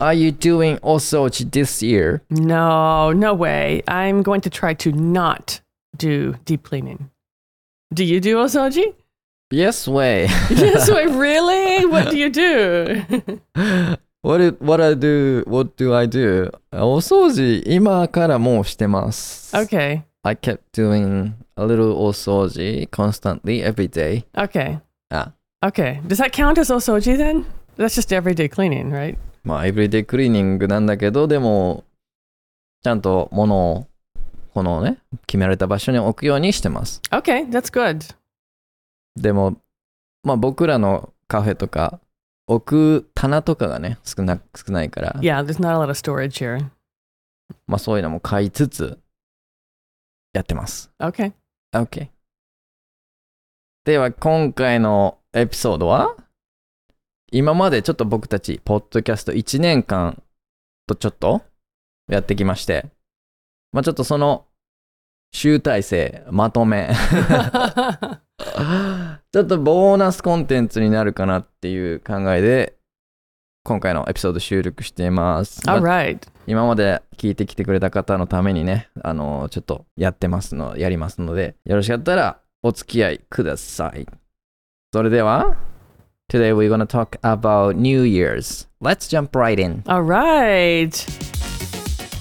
Are you doing osoji this year? No, no way. I'm going to try to not do deep cleaning. Do you do osoji? Yes way. yes, wait, really? What do you do? what do, what I do what do I do? お掃除今からもうしてます。 okay, I kept doing a little お掃除 constantly every day. okay, あ、 okay. Does that count as osoji then? That's just everyday cleaning, right? まあエブリデイクリーニングなんだけど、でもちゃんと物をこのね決められた場所に置くようにしてます。Okay, that's good. でもまあ僕らのカフェとか置く棚とかがね少な少ないから、Yeah, there's not a lot of storage here. まあそういうのも買いつつやってます。Okay. OK。では今回のエピソードは？今までちょっと僕たちポッドキャスト1年間とちょっとやってきましてまあちょっとその集大成まとめ ちょっとボーナスコンテンツになるかなっていう考えで今回のエピソード収録しています。Right. 今まで聞いてきてくれた方のためにね、あのちょっとやってますの、やりますので、よろしかったらお付き合いください。それでは、Today we're gonna talk about New Year's. Let's jump right in. All right.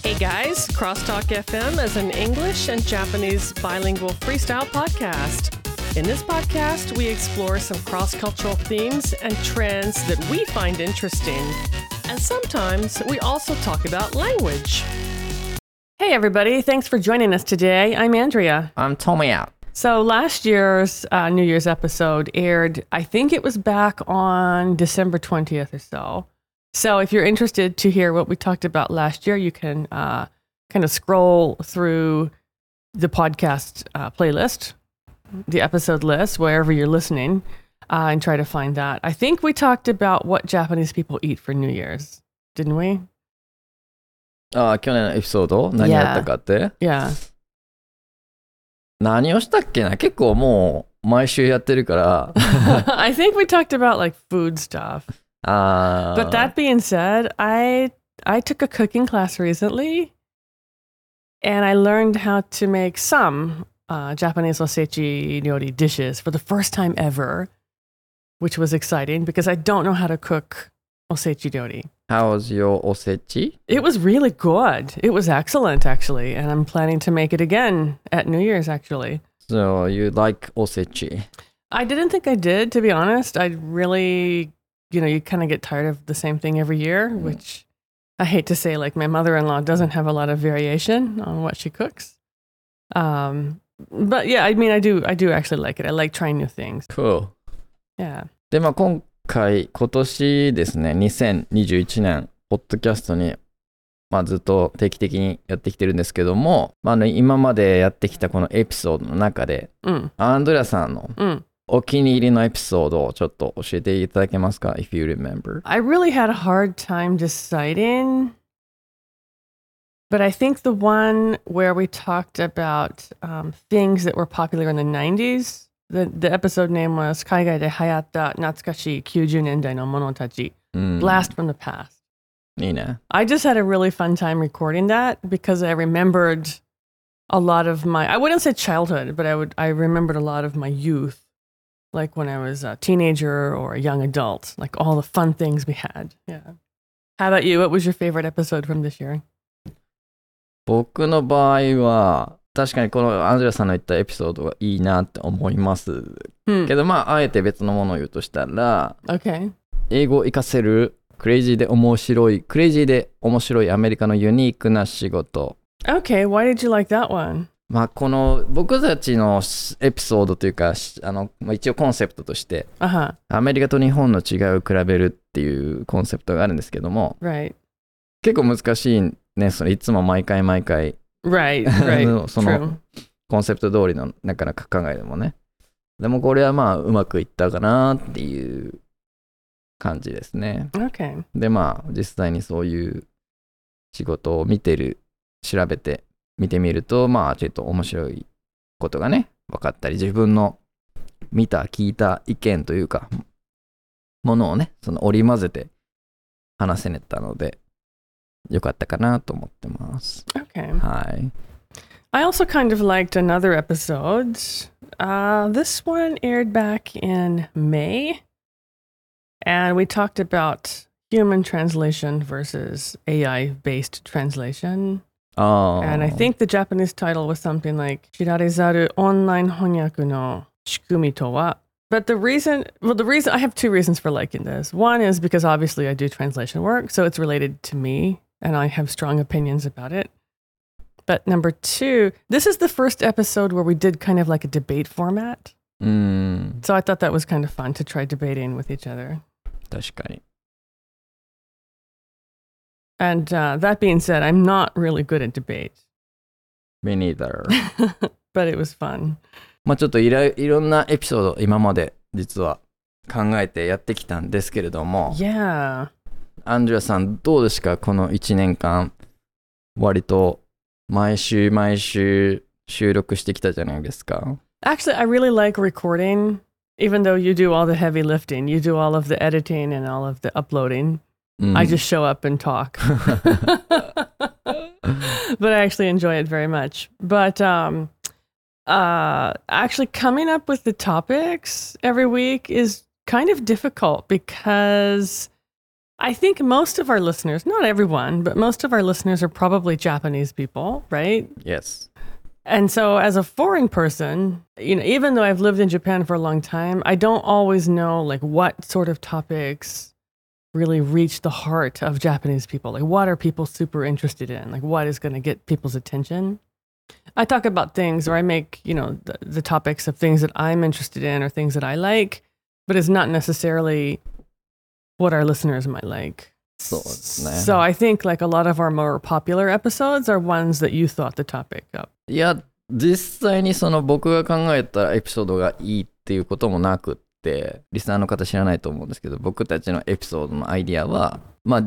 Hey guys, Crosstalk FM is an English and Japanese bilingual freestyle podcast. In this podcast, we explore some cross cultural themes and trends that we find interesting. And sometimes we also talk about language. Hey, everybody. Thanks for joining us today. I'm Andrea. I'm Tommy out. So, last year's uh, New Year's episode aired, I think it was back on December 20th or so. So, if you're interested to hear what we talked about last year, you can uh, kind of scroll through the podcast uh, playlist, the episode list, wherever you're listening, uh, and try to find that. I think we talked about what Japanese people eat for New Year's, didn't we? あ去年のエピソード何やったかって、 Yeah. 何をしたっけな結構もう毎週やってるから、 I think we talked about like food stuff. あー But that being said, I I took a cooking class recently, and I learned how to make some uh, Japanese osechi ryori dishes for the first time ever, which was exciting because I don't know how to cook osechi ryori. How was your おせち It was really good. It was excellent, actually, and I'm planning to make it again at New Year's. Actually, So you like おせち I didn't think I did, to be honest. I really, you know, you kind of get tired of the same thing every year, which I hate to say, like my mother in law doesn't have a lot of variation on what she cooks. Um, but yeah, I mean, I do, I do actually like it. I like trying new things. Cool. Yeah. で、まあ、今 回、今年ですね、2021年、ポッドキャストに、まあ、ずっと定期的にやってきてるんですけども、まあ、あの今までやってきたこのエピソードの中で、Mm, アンドレアさんの mm. お気に入りのエピソードをちょっと教えていただけますか ?if you remember. I really had a hard time deciding. But I think the one where we talked about um, things that were popular in the 90s, the, the episode name was 海外で流行った懐かしい90年代のものたちうん、 Blast from the Past. いいね。 I just had a really fun time recording that because I remembered a lot of my I wouldn't say childhood, but I would I remembered a lot of my youth. Like when I was a teenager or a young adult, like all the fun things we had. Yeah. How about you? What was your favorite episode from this year? 僕の場合は、 確かにこのアンドレアさんの言ったエピソードがいいなって思います。Hmm. けど、まあ、あえて別のものを言うとしたら、Okay. 英語を活かせるクレイジーで面白い、クレイジーで面白いアメリカのユニークな仕事。Okay. Why did you like that one? まあ、この僕たちのエピソードというか、しあのまあ、一応コンセプトとして、Uh huh. アメリカと日本の違いを比べるっていうコンセプトがあるんですけども、Right. 結構難しいね、それいつも毎回毎回、Right. あ Right. のその.コンセプト通りのなかなか考えてもね。でもこれはまあうまくいったかなっていう感じですね。Okay. でまあ実際にそういう仕事を見てる、調べて見てみるとまあちょっと面白いことがね、分かったり自分の見た、聞いた意見というか、ものをね、その織り交ぜて話せねたので、よかったかなと思ってます。 Okay. はい。 I also kind of liked another episode. Uh, this one aired back in May, and we talked about human translation versus AI based translation. ああ。 And I think the Japanese title was something like Shirarezaru online honyaku no shikumi to wa. But the reason, well, the reason I have two reasons for liking this. One is because obviously I do translation work, so it's related to me and I have strong opinions about it. But number two, this is the first episode where we did kind of like a debate format. うーん。 So I thought that was kind of fun to try debating with each other. 確かに。 And uh, that being said, I'm not really good at debate, Me neither. but it was fun. まあちょっといろいろんなエピソード今まで実は考えてやってきたんですけれども、 Yeah. アンジュラさんどうですかこの1年間割と毎週毎週収録してきたじゃないですか。 Actually, I really like recording, even though you do all the heavy lifting. You do all of the editing and all of the uploading. うん I just show up and talk. but I actually enjoy it very much. But um, uh, actually, coming up with the topics every week is kind of difficult because I think most of our listeners, not everyone, but most of our listeners are probably Japanese people, right? yes. And so, as a foreign person, you know, even though I've lived in Japan for a long time, I don't always know like what sort of topics really reach the heart of Japanese people. Like, what are people super interested in? Like, what is going to get people's attention? I talk about things, or I make, you know, the, the topics of things that I'm interested in or things that I like, but it's not necessarily what our listeners might like. そうですね。So I think like a lot of our more popular episodes are ones that you thought the topic of. いや、実際にその僕が考えたエピソードがいいっていうこともなくって、リスナーの方知らないと思うんですけど、僕たちのエピソードのアイディアは、まあ、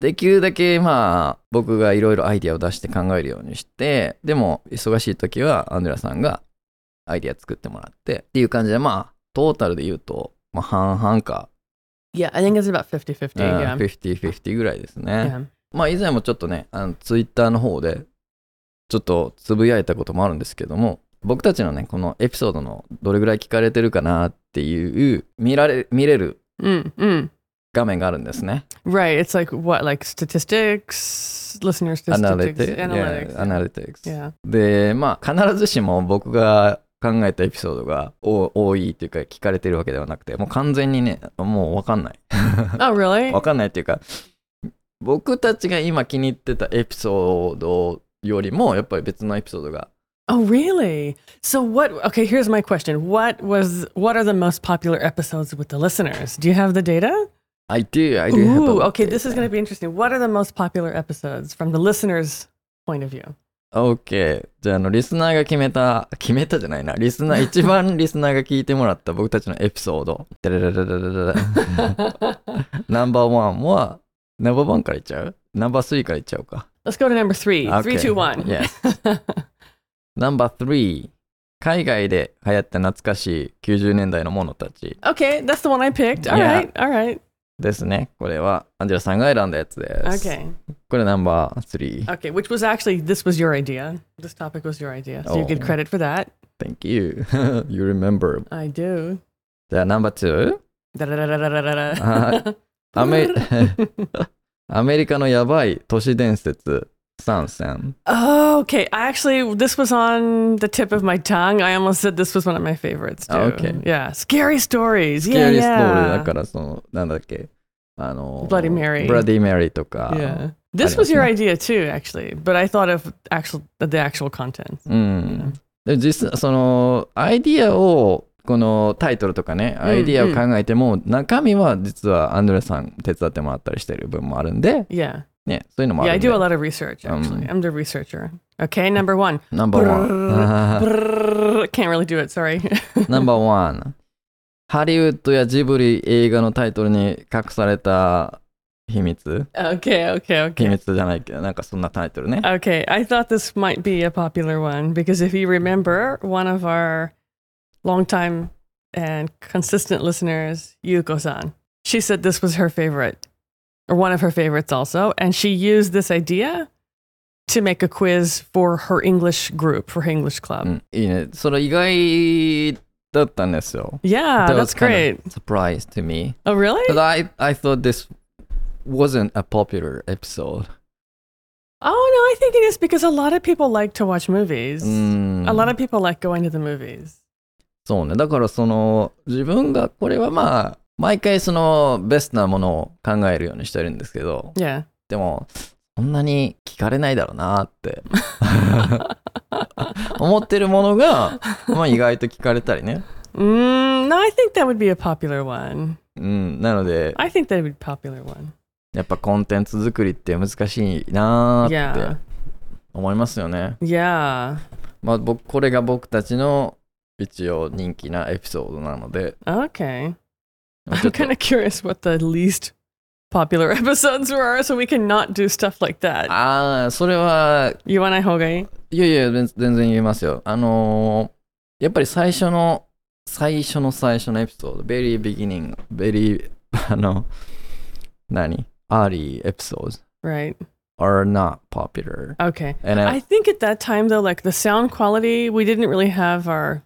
できるだけまあ、僕がいろいろアイディアを出して考えるようにして、でも、忙しい時はアンドレアさんがアイディア作ってもらって、っていう感じで、まあ、トータルで言うと、まあ、半々か、Yeah, I think it's about 50 50. うん Yeah. 50-50ぐらいですね。yeah. まあ以前もちょっとね、あのツイッターの方でちょっとつぶやいたこともあるんですけども、僕たちのね、このエピソードのどれぐらい聞かれてるかなっていう見られ、見れる Mm, mm. 画面があるんですね。Right. It's like what, like statistics, listener アナリ statistics, ティ analytics. クス。Yeah. で、まあ必ずしも僕が考えたエピソードがお多いっていうか聞かれてるわけではなくて、もう完全にね、もうわかんない。Oh, really? わかんないっていうか、僕たちが今気に入ってたエピソードよりも、やっぱり別のエピソードが Oh, really? So what? Okay, here's my question. What was? What are the most popular episodes with the listeners? Do you have the data? I do, I do Ooh, okay. of This is going to be interesting. What are the most popular episodes from the listeners' point of view? OK。じゃあ、あの、リスナーが決めた、決めたじゃないな。リスナー、一番リスナーが聞いてもらった僕たちのエピソード。ダラダラダラダラナンバーワンは、ナンバーワンからいっちゃう？ナンバースリーからいっちゃうか。Let's go to number three. Three, two, one. Yes. ナンバー3。海外で流行った懐かしい90年代のものたち Okay, that's the one I picked. All Yeah. ですね。これはアンジェラさんが選んだやつです。Okay, これナンバー3。okay. Which was actually this was your idea. This topic was your idea, so you get Oh. credit for that. Thank you. you remember. I do. じゃあナンバー 2? Da-da-da-da-da-da-da. アメアメリカのやばい都市伝説参戦。Oh, okay. I actually, this was on the tip of my tongue. I almost said this was one of my favorites too. Okay. Yeah. Scary stories. Yeah. アリーストーリーだ yeah. からその、なんだっけ、あの、Bloody Mary ブラディ・メリーとか。Yeah. This was your idea too, actually, but I thought of actual the actual contents. うん。で実際、その、アイディアを、このタイトルとかね、アイディアを考えても、中身は実はアンドレさん手伝ってもらったりしてる部分もあるんで、Yeah. ね、そういうのもあ Yeah, る I んで。 do a lot of research actually. I'm the researcher. Okay, number one. ナンバーワン。 Brrr, Can't really do it. Sorry. ナンバーワン。ハリウッドやジブリ映画のタイトルに隠された秘密 okay, okay, 秘 okay. 密じゃないけど、なんかそんなタイトルね。 Okay, I thought this might be a popular one because if you remember, one of our longtime and consistent listeners, Yuko san, she said this was her favorite or one of her favorites also. And she used this idea to make a quiz for her English group, for her English う club. ん、いいね。それ意外だったんですよ。 Yeah, That that's was kind great. of surprise to me. Oh, really? But I, I thought this wasn't a popular episode. Oh, no, I think it is because a lot of people like to watch movies. うん。 A lot of people like going to the movies. そうね。だからその、自分が、これはまあ、 毎回その、ベストなものを考えるようにしてるんですけど、Yeah. でも、そんなに聞かれないだろうなって。思ってるものが、まあ意外と聞かれたりね。Mm, no, I think that would be a popular one. うん。なので、I think that would be popular one. やっぱコンテンツ作りって難しいなーって.思いますよね。Yeah. まあ僕、これが僕たちの一応人気なエピソードなので、Okay. ちょ I'm っと kind of curious what the least popular episodes were, so we can not do stuff like that. ああ、それは、言わない方がいいいやいや、全全然言えますよ。あのーやっぱり最初の、最初の最初のエピソード、very beginning, very, あの、何 ?early episodes Right. are not popular. Okay. And I, I think at that time though, like the sound quality, we didn't really have our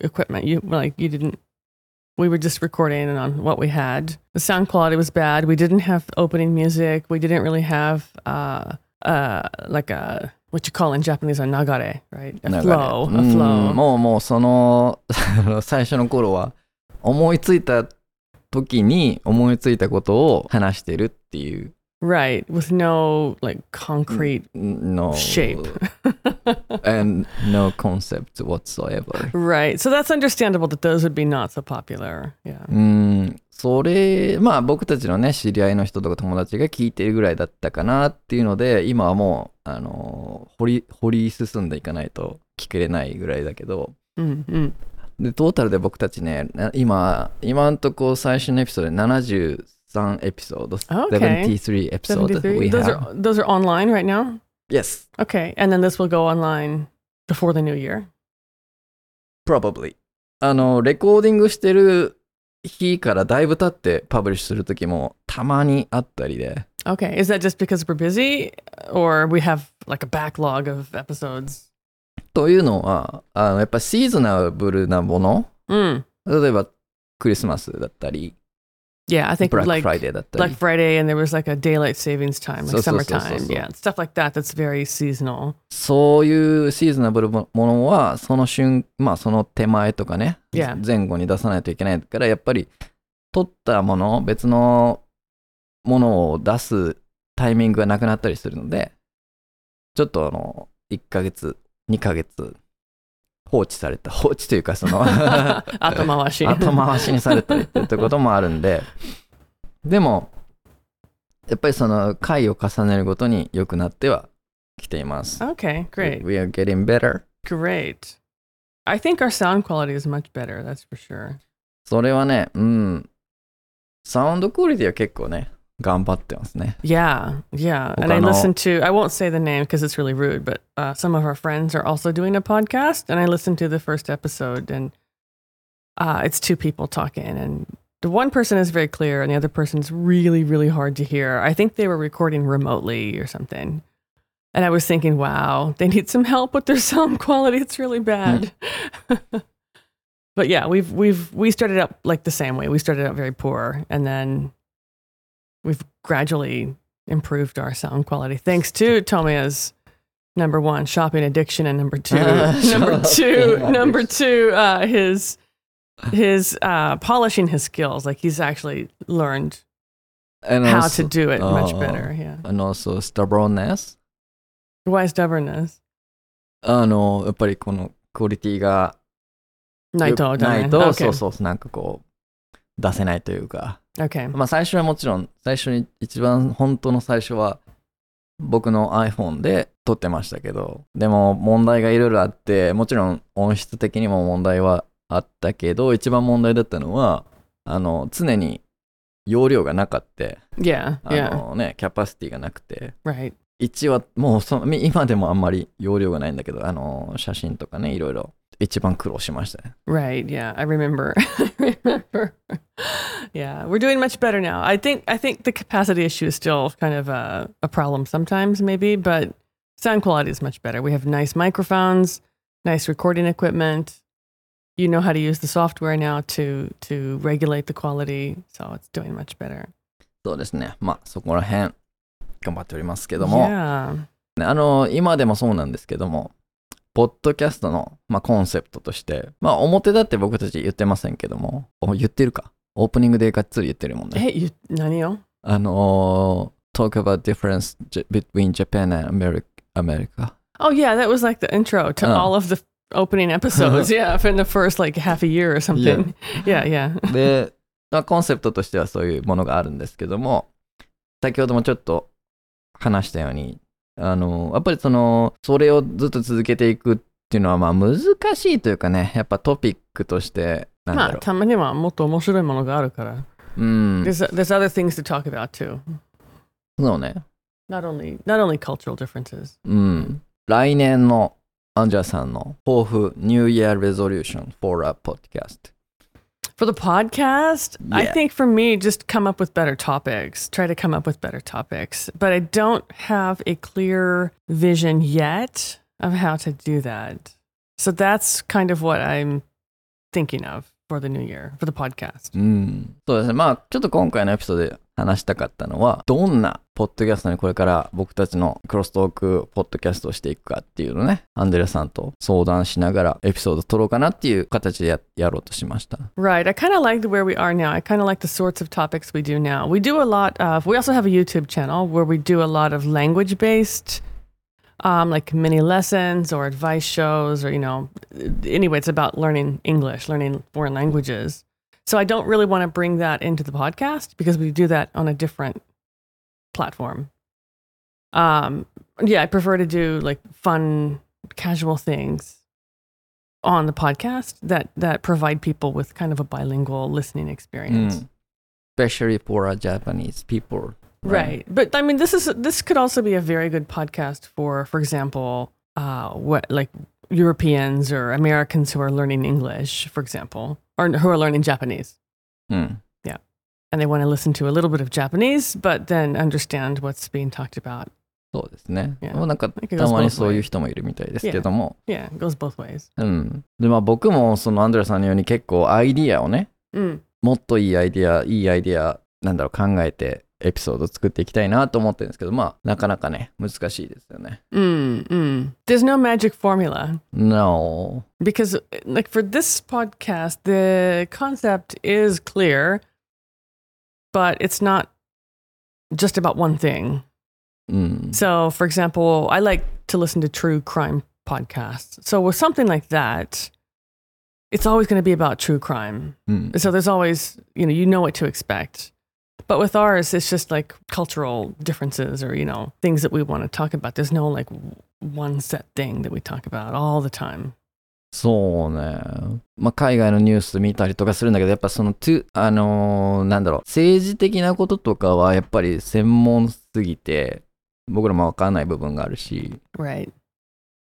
equipment. You like you didn't. We were just recording on what we had. The sound quality was bad. We didn't have opening music. We didn't really have uh uh like a what you call in Japanese a nagare, right? A 流れ flow, う a ん flow. もうもうその最初の頃は思いついた時に思いついたことを話してるっていう Right, with no like concrete no shape. and no concept whatsoever right. So that's understandable that those would be not so popular. Yeah. うんそれまあ僕たちのね知り合いの人とか友達が聞いてるぐらいだったかなっていうので今はもうあの掘り掘り進んでいかないと聞けれないぐらいだけど Mm-hmm. で、トータルで僕たちね、な今、今んとこ最初のエピソードで73エピソード、Okay. 73エピソード 73. we Those have. are those are online right now. Yes, Okay, and then this will go online before the new year. probably. あの、レコーディングしてる日からだいぶ経ってパブリッシュするときもたまにあったりで、Okay, is that just because we're busy, or we have like a backlog of episodes? というのは、あのやっぱシーズナブルなもの、Mm. 例えばクリスマスだったり、Yeah, I think ブラック like フライデーだったり Black、Friday, and there was like a daylight savings time, like So, so, so, so, summertime. so. Yeah, stuff like that. That's very seasonal. そういうシーズナブルものは、その瞬、まあその手前とかね、Yeah. 前後に出さないといけないから、やっぱり取ったもの、別のものを出すタイミングがなくなったりするので、ちょっとあの、1ヶ月、2ヶ月、放置された、放置というかその、後回し。後回しにされたりっていうこともあるんで、でも、やっぱりその回を重ねるごとに良くなってはきています。Okay, great, We are getting better. great. I think our sound quality is much better. That's for sure. それはね、うん。サウンドクオリティは結構ね、頑張ってますね。 Yeah, yeah. And I 他の- listened to, I won't say the name because it's really rude, but uh, some of our friends are also doing a podcast. And I listened to the first episode, and uh, it's two people talking. And the one person is very clear, and the other person is really, really hard to hear. I think they were recording remotely or something. And I was thinking, wow, they need some help with their sound quality. It's really bad. but yeah, we've we've we started out like the same way. We started out very poor, and then we've gradually improved our sound quality thanks to Tomia's number one shopping addiction, and number two, number two, Shopping number two, uh, his his uh, polishing his skills. Like he's actually learned And how also- to do it much Oh. better. Yeah. And also stubbornness. Why stubbornness? あの、やっぱりこのクオリティがないとダメ。ないと、 Okay. そうそう、なんかこう、出せないというか。 Okay. まあ最初はもちろん、最初に、一番本当の最初は、僕の iPhone で撮ってましたけど、でも問題がいろいろあって、もちろん音質的にも問題はあったけど、一番問題だったのは、あの、常に容量がなかって、Yeah. あ Yeah. のね、キャパシティがなくて、Right. 1はもうその今でもあんまり容量がないんだけど、あの、写真とかね、いろいろ一番苦労しましたね。 Right. Yeah, I remember. I remember. yeah, we're doing much better now. I think I think the capacity issue is still kind of a, a problem sometimes, maybe, but sound quality is much better. We have nice microphones, nice recording equipment. You know how to use the software now to to regulate the quality, so it's doing much better. そうですね。まあそこら辺頑張っておりますけども、 Yeah. ねあの今でもそうなんですけども、 ポッドキャストの、まあ、コンセプトとして、まあ表だって僕たち言ってませんけども、お言ってるか。オープニングでがっつり言ってるもんね。You, 何よ?あのー talk about difference between Japan and America. America. Oh yeah, that was like the intro to Oh. all of the opening episodes. yeah, in the first like half a year or something. Yeah, yeah. で、まあ、コンセプトとしてはそういうものがあるんですけども、先ほどもちょっと話したように、あの、やっぱりその、それをずっと続けていくっていうのは、まあ難しいというかね、やっぱトピックとして、まあ、ろたまにはもっと面白いものがあるから。う。うん、There's, there's other things to talk about too. そうね。Not only, not only cultural differences. うん。来年のアンジャさんの抱負、New Year Resolution for a Podcast。For the podcast, I Yeah. think for me, just come up with better topics. Try to come up with better topics. But I don't have a clear vision yet of how to do that. So that's kind of what I'm thinking of for the new year, for the podcast. うん。そうですね。まあ、ちょっと今回のエピソードで 話したかったのは、どんなポッドキャストにこれから僕たちのクロストークポッドキャストをしていくかっていうのね、アンデレさんと相談しながらエピソード撮ろうかなっていう形でややろうとしました。Right. I kind of like where we are now. I kind of like the sorts of topics we do now. We do a lot of, we also have a YouTube channel where we do a lot of language based, um, like mini lessons or advice shows, or, you know, anyway, it's about learning English, learning foreign languages. So I don't really want to bring that into the podcast because we do that on a different platform. Um, yeah, I prefer to do like fun, casual things on the podcast that that provide people with kind of a bilingual listening う experience. Especially for Japanese people. Right. But I mean this is this could also be a very good podcast for for example, uh what like Europeans or Americans who are learning English, for example, or who are learning Japanese. うん。And they want to listen to a little bit of Japanese, but then understand what's being talked about. そうですね。Yeah. もうなんかたまにそういう.人もいるみたいですけども、Yeah, it goes both ways. うん。で、まあ僕もそのアンドレさんのように結構アイディアをね、Mm. もっといいアイディア、いいアイディア、なんだろう、考えてエピソード作っていきたいなと思ってるんですけど、まあ、なかなかね、難しいですよね。 Mm, mm. There's no magic formula. No. because like for this podcast the concept is clear but it's not just about one thing うん。 so for example i like to listen to true crime podcasts so with something like that it's always going to be about true crime うん。 so there's always you know you know what to expect But with ours it's just like cultural differences or you know things that we want to talk about there's no like one set thing that we talk about all the time そうね。まあ、海外のニュース見たりとかするんだけど、やっぱその、あのーなんだろう、政治的なこととかはやっぱり専門すぎて、僕らもわかんない部分があるし、right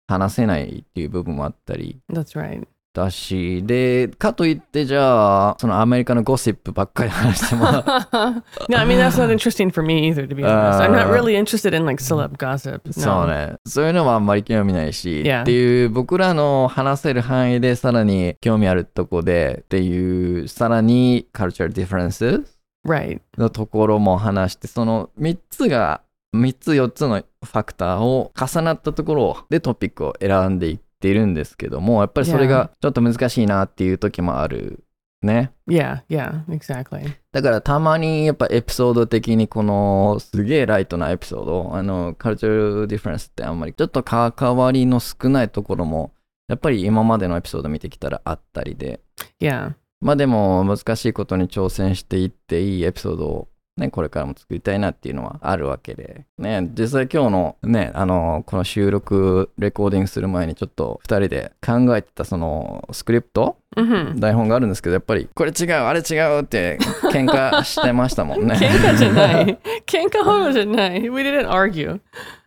話せないっていう部分もあったり、that's right だし、で、かといってじゃあ、そのアメリカのゴシップばっかり話しても、no, I mean that's not interesting for me either. To be honest, I'm not Uh, really interested in like celeb gossip. No. そうね。そういうのもあんまり興味ないし、Yeah. っていう僕らの話せる範囲でさらに興味あるとこでっていう、さらに culture differences Right. のところも話して、その3つが、3つ4つのファクターを重なったところでトピックを選んでいっているんですけども、やっぱりそれがちょっと難しいなっていう時もあるね。Yeah. Yeah. Exactly. だからたまにやっぱエピソード的にこのすげえライトなエピソード、あの、カルチャルディフェンスってあんまりちょっと関わりの少ないところも、やっぱり今までのエピソード見てきたらあったりで、Yeah. まあでも難しいことに挑戦していっていいエピソードをね、これからも作りたいなっていうのはあるわけで、ね、実際今日のね、あの、この収録、レコーディングする前にちょっと二人で考えてたそのスクリプト Mm-hmm. 台本があるんですけどやっぱりこれ違うあれ違うって喧嘩してましたもんね。Kenka tonight. Kenka homo tonight. We didn't argue.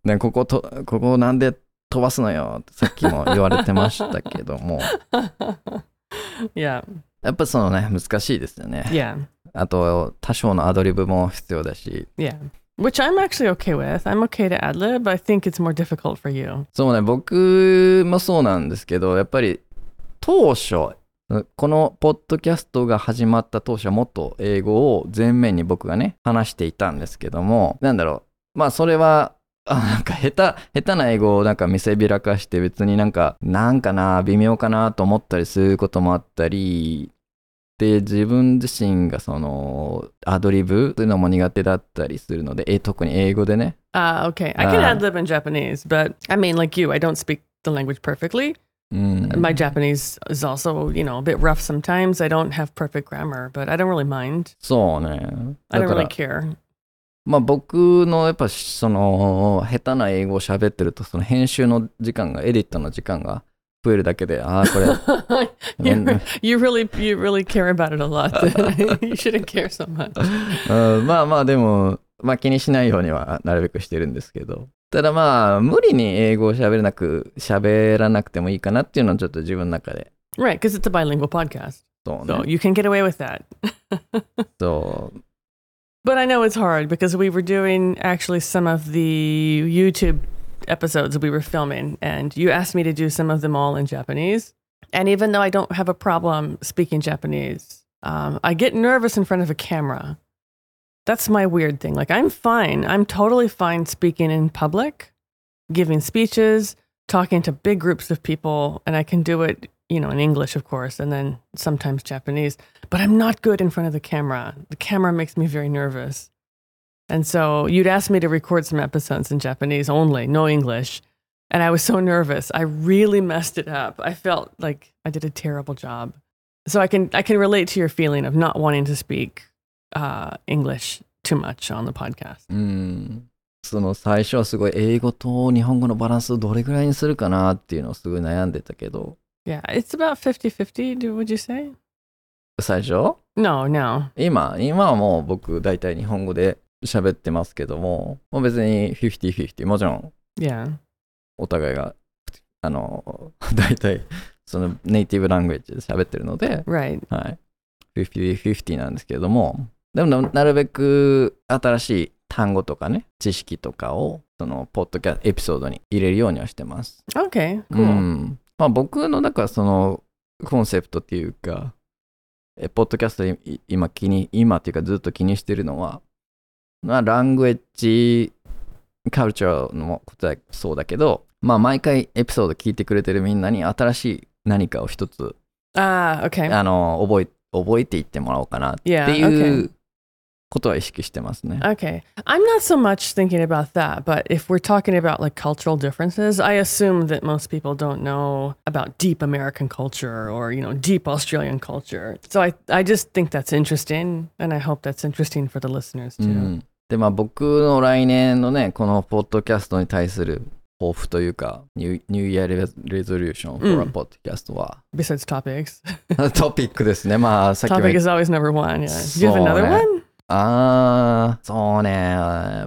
ねこことここなんで飛ばすのよってさっきも言われてましたけども yeah. やっぱそのね難しいですよね Yeah. あと多少のアドリブも必要だし Yeah. Which I'm actually okay with. I'm okay to ad lib. I think it's more difficult for you. そうね僕もそうなんですけどやっぱり当初このポッドキャストが始まった当初はもっと英語を前面に僕がね話していたんですけどもなんだろうまあそれはあなんか下手下手な英語をなんか見せびらかして別になんかなんかな微妙かなと思ったりすることもあったりで自分自身がそのアドリブというのも苦手だったりするのでえ特に英語でね Uh, okay. I can Ah. ad lib in Japanese, but I mean, like you, I don't speak the language perfectly. うん、My Japanese is also, you know, a bit rough sometimes. I don't have perfect grammar, but I don't really mind. そうね I だ don't really care. まあ僕のやっぱその下手な英語を喋ってるとその編集の時間がエディットの時間が増えるだけでああこれ you, you really, you really care about it a lot. you shouldn't care so much. うんまあまあでもまあ気にしないようにはなるべくしてるんですけどただまあ無理に英語を喋れなく喋らなくてもいいかなっていうのはちょっと自分の中で Right, because it's a bilingual podcast, そう so ね you can get away with that. そう But I know it's hard because we were doing actually some of the YouTube episodes we were filming, and you asked me to do some of them all in Japanese. And even though I don't have a problem speaking Japanese, um, I get nervous in front of a camera. That's my weird thing. Like, I'm fine. I'm totally fine speaking in public, giving speeches, talking to big groups of people, and I can do it, you know, in English, of course, and then sometimes Japanese but I'm not good in front of the camera. The camera makes me very nervous. And so you'd asked me to record some episodes in Japanese only, no English. And I was so nervous. I really messed it up. I felt like I did a terrible job. So I can I can relate to your feeling of not wanting to speak uh, English too much on the podcast. うんその最初はすごい英語と日本語のバランスをどれぐらいにするかなっていうのをすごい悩んでたけど Yeah, it's about 50-50, do- would you say? 最初 No, no. 今今はもう僕大体日本語で 喋ってますけどももう別に50-50もちろん.お互いがあの 大体そのネイティブラングエッジで喋ってるので、Right. はい、50-50なんですけれどもでもななるべく新しい単語とかね知識とかをそのポッドキャストエピソードに入れるようにはしてます。う cool. んまあ、僕のだからそのコンセプトっていうかえポッドキャスト今気に今っていうかずっと気にしてるのは、まあ、ラングエッジカルチャーのことはそうだけどまあ毎回エピソード聞いてくれてるみんなに新しい何かを一つ Ah, okay. あの覚え覚えていってもらおうかなっていうことは意識してますね。Okay. I'm not so much thinking about that, but if we're talking about like cultural differences, I assume that most people don't know about deep American culture or, you know, deep Australian culture. So I, I just think that's interesting, and I hope that's interesting for the listeners う too. ん、でまあ僕の来年のねこのポッドキャストに対する抱負というかニューニューイヤーレレゾリューション for うん a podcast は、Besides topics, トピックですねまあさっきも topic is always number one. Yeah. Do you have another one? ああそうね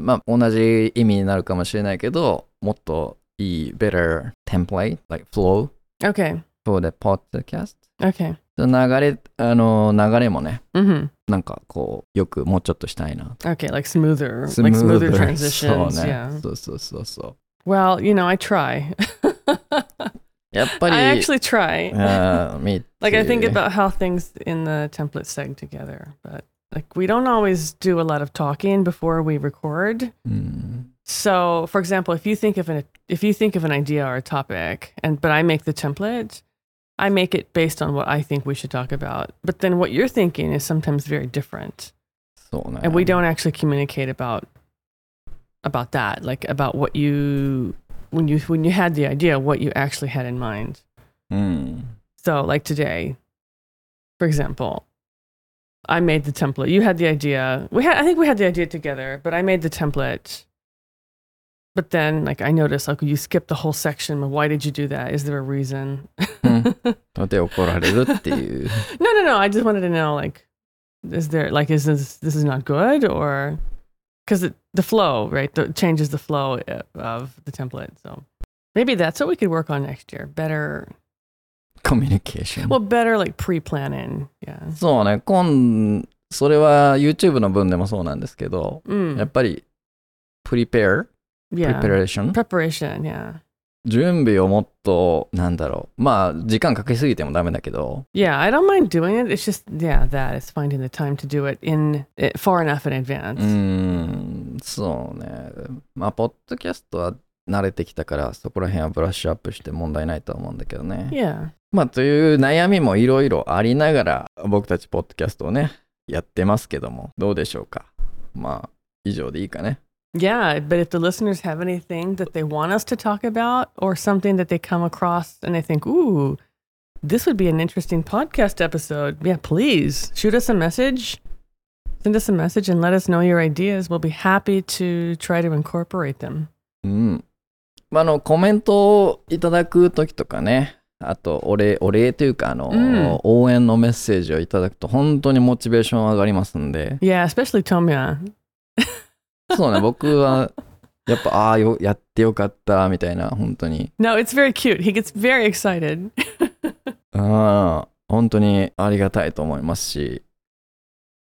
まあ同じ意味になるかもしれないけどもっといい better template like flow Okay. for the podcast Okay. その流れあの流れもね Mm-hmm. なんかこうよくもうちょっとしたいな Okay, like smoother, like smoother そう transitions. ね Yeah. そうそうそうそう Well, you know, I try. やっぱり I actually try. Uh, me Like I think too. about how things in the template seg together, but like we don't always do a lot of talking before we record. うん、 So, for example, if you think of an if you think of an idea or a topic, and but I make the template, I make it based on what I think we should talk about. But then what you're thinking is sometimes very different. And we don't actually communicate about about that, like about what you when you when you had the idea, what you actually had in mind. Mm. So like today, for example, I made the template. You had the idea. We had I think we had the idea together, but I made the template. But then like I noticed like you skipped the whole section. Why did you do that? Is there a reason? うんで怒られるっていう。 no, no, no. I just wanted to know, like, is there, like, is this this is not good or because the flow, right? The changes the flow uh, of the template. So Maybe that's what we could work on next year. Better, コミュニケーション。 well, better like pre-planning. Yeah. そうね、今、それは YouTube の分でもそうなんですけど、やっ Mm. ぱり、prepare、 Yeah. preparation、 Preparation. Yeah. 準備をもっと、なんだろう、まあ、時間かけすぎてもダメだけど、Yeah. I don't mind doing it. It's just yeah that it's finding the time to do it in it far enough in advance. うーん、そうね。まあ、ポッドキャストは慣れてきたから、そこら辺はブラッシュアップして問題ないと思うんだけどね。Yeah. まあ、という悩みもいろいろありながら、僕たちポッドキャストをね、やってますけども、どうでしょうか。まあ、以上でいいかね。Yeah, but if the listeners have anything that they want us to talk about or something that they come across and they think, ooh, this would be an interesting podcast episode, yeah, please shoot us a message. Send us a message and let us know your ideas. We'll be happy to try to incorporate them. うん。まあ、あの、コメントをいただくときとかね、あと、お礼、お礼というか、あの、うん応援のメッセージをいただくと、本当にモチベーション上がりますんで、 Yeah, especially Tomya. そうね、僕は、やっぱ、ああ、よ、やってよかった、みたいな、本当に、No, it's very cute. He gets very excited. ああ、本当にありがたいと思いますし、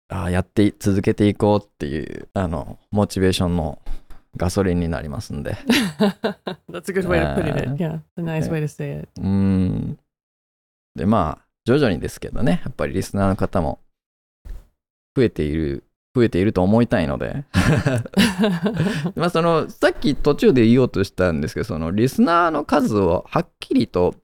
ああ、やってい、続けていこうっていう、あの、モチベーションのガソリンになりますんで。That's a good way to put it. Uh, Yeah, a nice way to say it. うーん。で、まあ、徐々にですけどね、やっぱりリスナーの方も増えている、増えていると思いたいので、まあその、さっき途中で言おうとしたんですけど、そのリスナーの数をはっきりと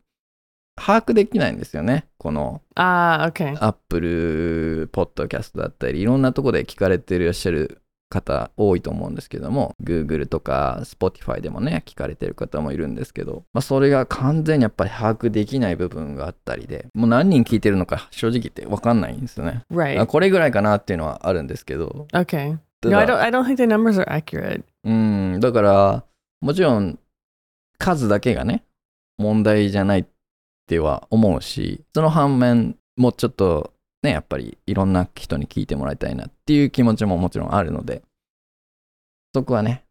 把握できないんですよね。この Ah, okay. Apple Podcast だったり、いろんなとこで聞かれていらっしゃる方多いと思うんですけども、Google とか Spotify でもね、聞かれてる方もいるんですけど、まあ、それが完全にやっぱり把握できない部分があったりで、もう何人聞いてるのか正直言って分かんないんですよね。あ Right. これぐらいかなっていうのはあるんですけど、Okay. た No, I だ don't. I don't think the numbers are accurate. うん、だから、もちろん数だけがね、問題じゃないっては思うし、その反面、もうちょっとね、やっぱりいろんな人に聞いてもらいたいなっていう気持ちももちろんあるので、そこはね、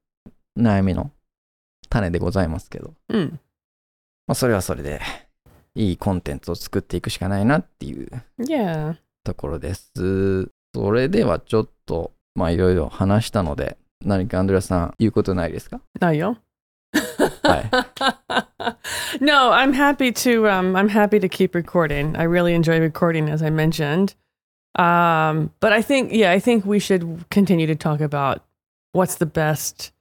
悩みの種でございますけど、Mm. まあ、それはそれで、いいコンテンツを作っていくしかないなっていう.ところです。それではちょっと、まあいろいろ話したので、何かアンドレアさん言うことないですか？No, yo. はい。no, I'm happy to. Um, I'm happy to keep recording. I really enjoy recording, as I mentioned. Um, but I think, yeah, I think we should continue to talk about what's the best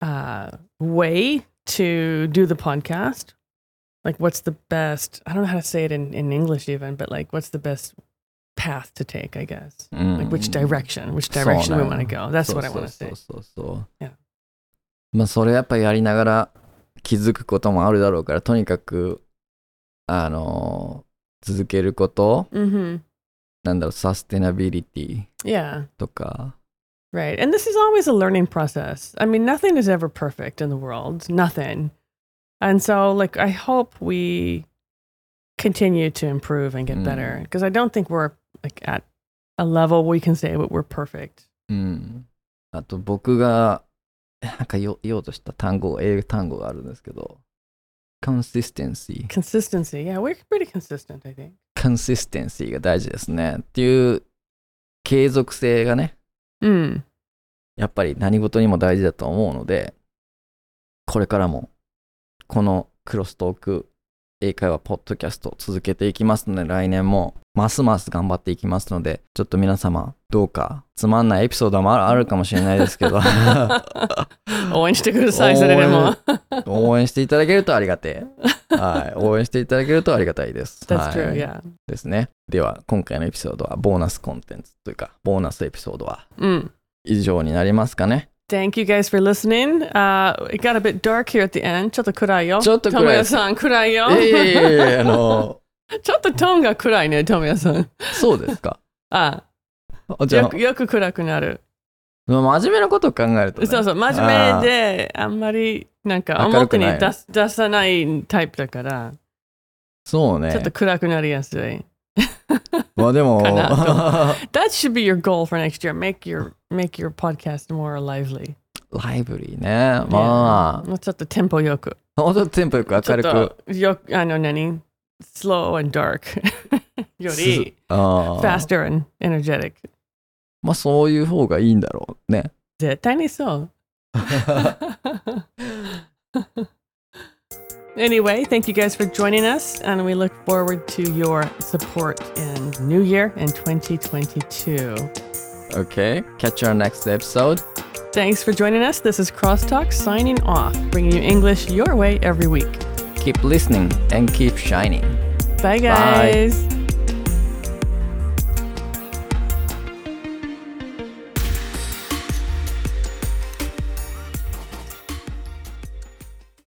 uh, way to do the podcast. Like, what's the best? I don't know how to say it in, in English, even, but like, what's the best path to take? I guess, mm. like, which mm. direction, which direction so, we want to go. That's so, what I want to so, say. So, so, so. Yeah. まあそれやっぱやりながら気づくこともあるだろうから、とにかく、あのー続けること、Mm-hmm. なんだろう、サステナビリティ Yeah. とか、Right. And this is always a learning process. I mean, nothing is ever perfect in the world. Nothing. And so, like, I hope we continue to improve and get Mm. better because I don't think we're like at a level we can say we're perfect. うん。あと僕が、なんか言おうとした単語、英単語があるんですけど、consistency。Consistency. Yeah, we're pretty consistent, I think. consistency が大事ですね。っていう継続性がね、Mm. やっぱり何事にも大事だと思うので、これからも、このクロストーク英会話ポッドキャストを続けていきますので、来年もますます頑張っていきますので、ちょっと皆様、どうかつまんないエピソードもあるかもしれないですけど、応援してください、それでも。応援していただけるとありがてえ。はい。応援していただけるとありがたいです。That's はい true, yeah. ですね。では、今回のエピソードはボーナスコンテンツというか、ボーナスエピソードは Mm. 以上になりますかね。Thank you guys for listening. Uh, it got a bit dark here at the end. ちょっと暗いよ。ちょっと暗いさん、暗いよ。いやいやいやいや、あの、ちょっとトーンが暗いね、トモヤさん。そうですか？ああじゃあよく、よく暗くなる。真面目なことを考えると、ね。そうそう、真面目で、あんまり、なんか、表に出す出さないタイプだから、そうね。ちょっと暗くなりやすい。まあでも、That should be your goal for next year. Make your, make your podcast more lively. ライブリーね。まもうちょっとテンポよく。あ、もうちょっとテンポよく明るく。よあの何 slow and dark より faster and energetic まあそういう方がいいんだろうね。絶対にそう。Anyway, thank you guys for joining us, and we look forward to your support in New Year in 2022. Okay, catch you on next episode. Thanks for joining us. This is Crosstalk signing off, bringing you English your way every week. Keep listening and keep shining. Bye, Bye. guys.